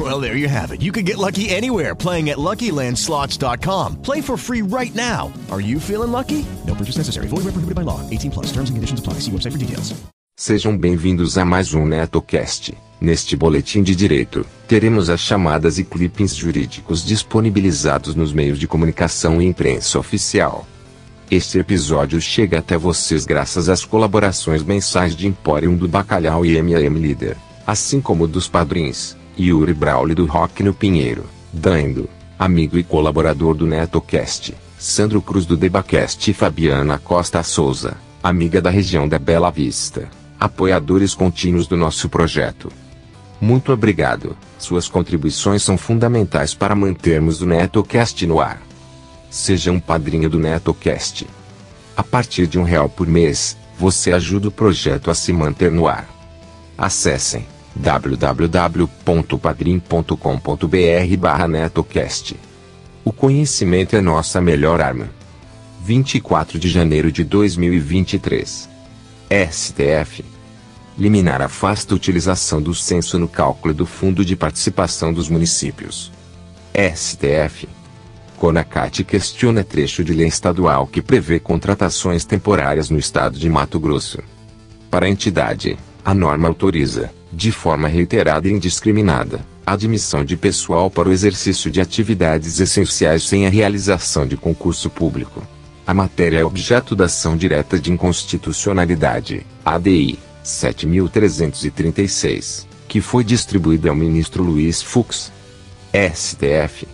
Well, there you have it. You can get lucky anywhere playing at LuckyLandSlots.com. Play for free right now. Are you feeling lucky? No purchase necessary. Void where prohibited by law. 18 plus. Terms and conditions apply. See website for details. Sejam bem-vindos a mais um NetoCast. Neste boletim de direito, teremos as chamadas e clippings jurídicos disponibilizados nos meios de comunicação e imprensa oficial. Este episódio chega até vocês graças às colaborações mensais de Emporium do Bacalhau e M&M Líder, assim como dos padrinhos, Yuri Brauli do Rock no Pinheiro, Dando, amigo e colaborador do NetoCast, Sandro Cruz do Debacast e Fabiana Costa Souza, amiga da região da Bela Vista, apoiadores contínuos do nosso projeto. Muito obrigado, suas contribuições são fundamentais para mantermos o NetoCast no ar. Seja um padrinho do NetoCast. A partir de um real por mês, você ajuda o projeto a se manter no ar. Acessem www.padrim.com.br barra netocast. O conhecimento é nossa melhor arma. 24 de janeiro de 2023. STF. Liminar afasta utilização do censo no cálculo do Fundo de Participação dos Municípios. STF. Conacat questiona trecho de lei estadual que prevê contratações temporárias no estado de Mato Grosso. Para a entidade, a norma autoriza, de forma reiterada e indiscriminada, admissão de pessoal para o exercício de atividades essenciais sem a realização de concurso público. A matéria é objeto da ação direta de inconstitucionalidade, ADI 7336, que foi distribuída ao ministro Luiz Fux. STF.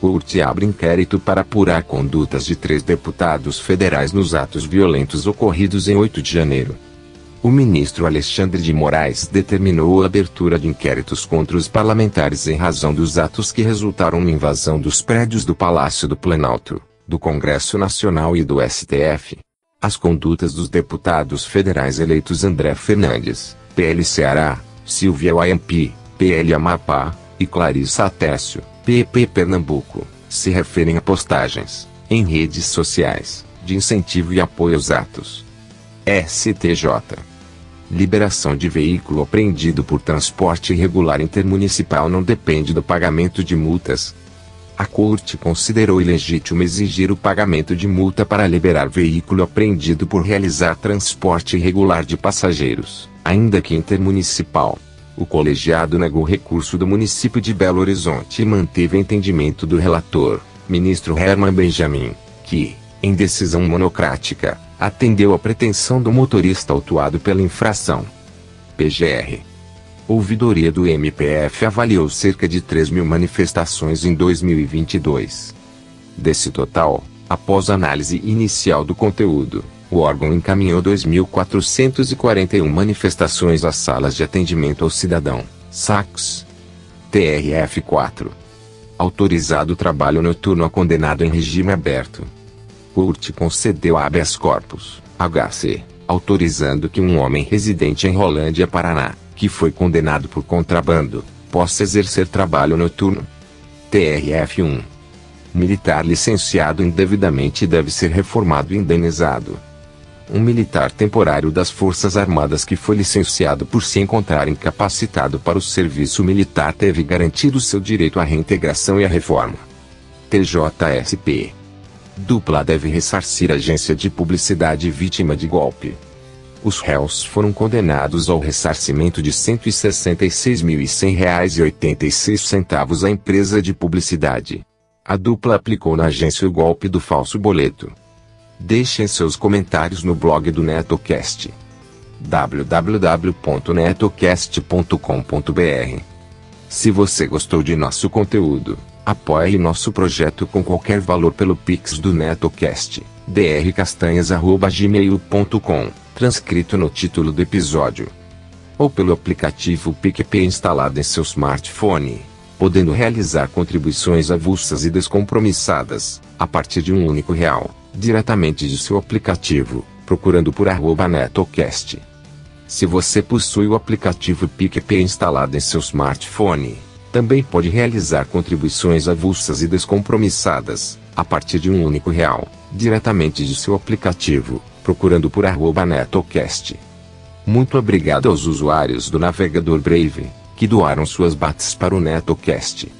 Curte abre inquérito para apurar condutas de três deputados federais nos atos violentos ocorridos em 8 de janeiro. O ministro Alexandre de Moraes determinou a abertura de inquéritos contra os parlamentares em razão dos atos que resultaram na invasão dos prédios do Palácio do Planalto, do Congresso Nacional e do STF. As condutas dos deputados federais eleitos André Fernandes, PL Ceará, Silvia Wayampi, PL Amapá, e Clarissa Atécio, PP Pernambuco, se referem a postagens, em redes sociais, de incentivo e apoio aos atos. STJ. Liberação de veículo apreendido por transporte irregular intermunicipal não depende do pagamento de multas. A Corte considerou ilegítimo exigir o pagamento de multa para liberar veículo apreendido por realizar transporte irregular de passageiros, ainda que intermunicipal. O colegiado negou recurso do município de Belo Horizonte e manteve entendimento do relator, ministro Herman Benjamin, que, em decisão monocrática, atendeu a pretensão do motorista autuado pela infração. PGR. Ouvidoria do MPF avaliou cerca de 3 mil manifestações em 2022. Desse total, após análise inicial do conteúdo, o órgão encaminhou 2.441 manifestações às salas de atendimento ao cidadão, SACs. TRF4. Autorizado trabalho noturno a condenado em regime aberto. Curte concedeu habeas corpus, HC, autorizando que um homem residente em Rolândia, Paraná, que foi condenado por contrabando, possa exercer trabalho noturno. TRF1. Militar licenciado indevidamente deve ser reformado e indenizado. Um militar temporário das Forças Armadas que foi licenciado por se encontrar incapacitado para o serviço militar teve garantido seu direito à reintegração e à reforma. TJSP. Dupla deve ressarcir agência de publicidade vítima de golpe. Os réus foram condenados ao ressarcimento de R$ 166.100,86 à empresa de publicidade. A dupla aplicou na agência o golpe do falso boleto. Deixem seus comentários no blog do NetoCast. www.netocast.com.br Se você gostou de nosso conteúdo, apoie nosso projeto com qualquer valor pelo Pix do NetoCast, drcastanhas.gmail.com, transcrito no título do episódio. Ou pelo aplicativo PicPay instalado em seu smartphone, podendo realizar contribuições avulsas e descompromissadas, a partir de um único real, diretamente de seu aplicativo, procurando por arroba NetoCast. Se você possui o aplicativo PicPay instalado em seu smartphone, também pode realizar contribuições avulsas e descompromissadas, a partir de um único real, diretamente de seu aplicativo, procurando por arroba netocast. Muito obrigado aos usuários do navegador Brave, que doaram suas bats para o Netocast.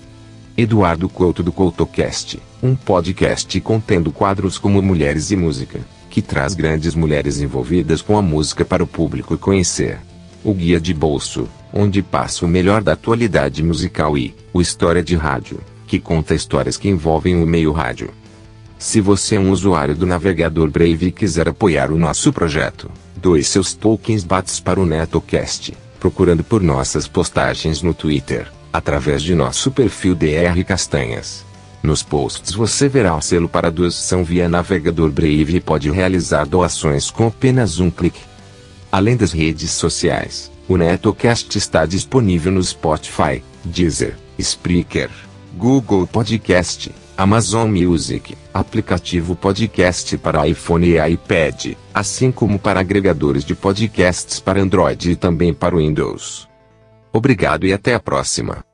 Eduardo Couto do CoutoCast, um podcast contendo quadros como Mulheres e Música, que traz grandes mulheres envolvidas com a música para o público conhecer. O Guia de Bolso, onde passa o melhor da atualidade musical e o História de Rádio, que conta histórias que envolvem o meio rádio. Se você é um usuário do navegador Brave e quiser apoiar o nosso projeto, doe seus tokens bats para o Netocast, procurando por nossas postagens no Twitter, através de nosso perfil DR Castanhas. Nos posts você verá o selo para doação via navegador Brave e pode realizar doações com apenas um clique. Além das redes sociais, o Netocast está disponível no Spotify, Deezer, Spreaker, Google Podcast, Amazon Music, aplicativo podcast para iPhone e iPad, assim como para agregadores de podcasts para Android e também para Windows. Obrigado e até a próxima.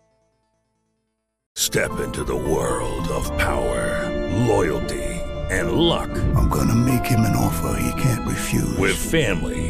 Step into the world of power, loyalty, and luck. I'm gonna make him an offer he can't refuse. With family,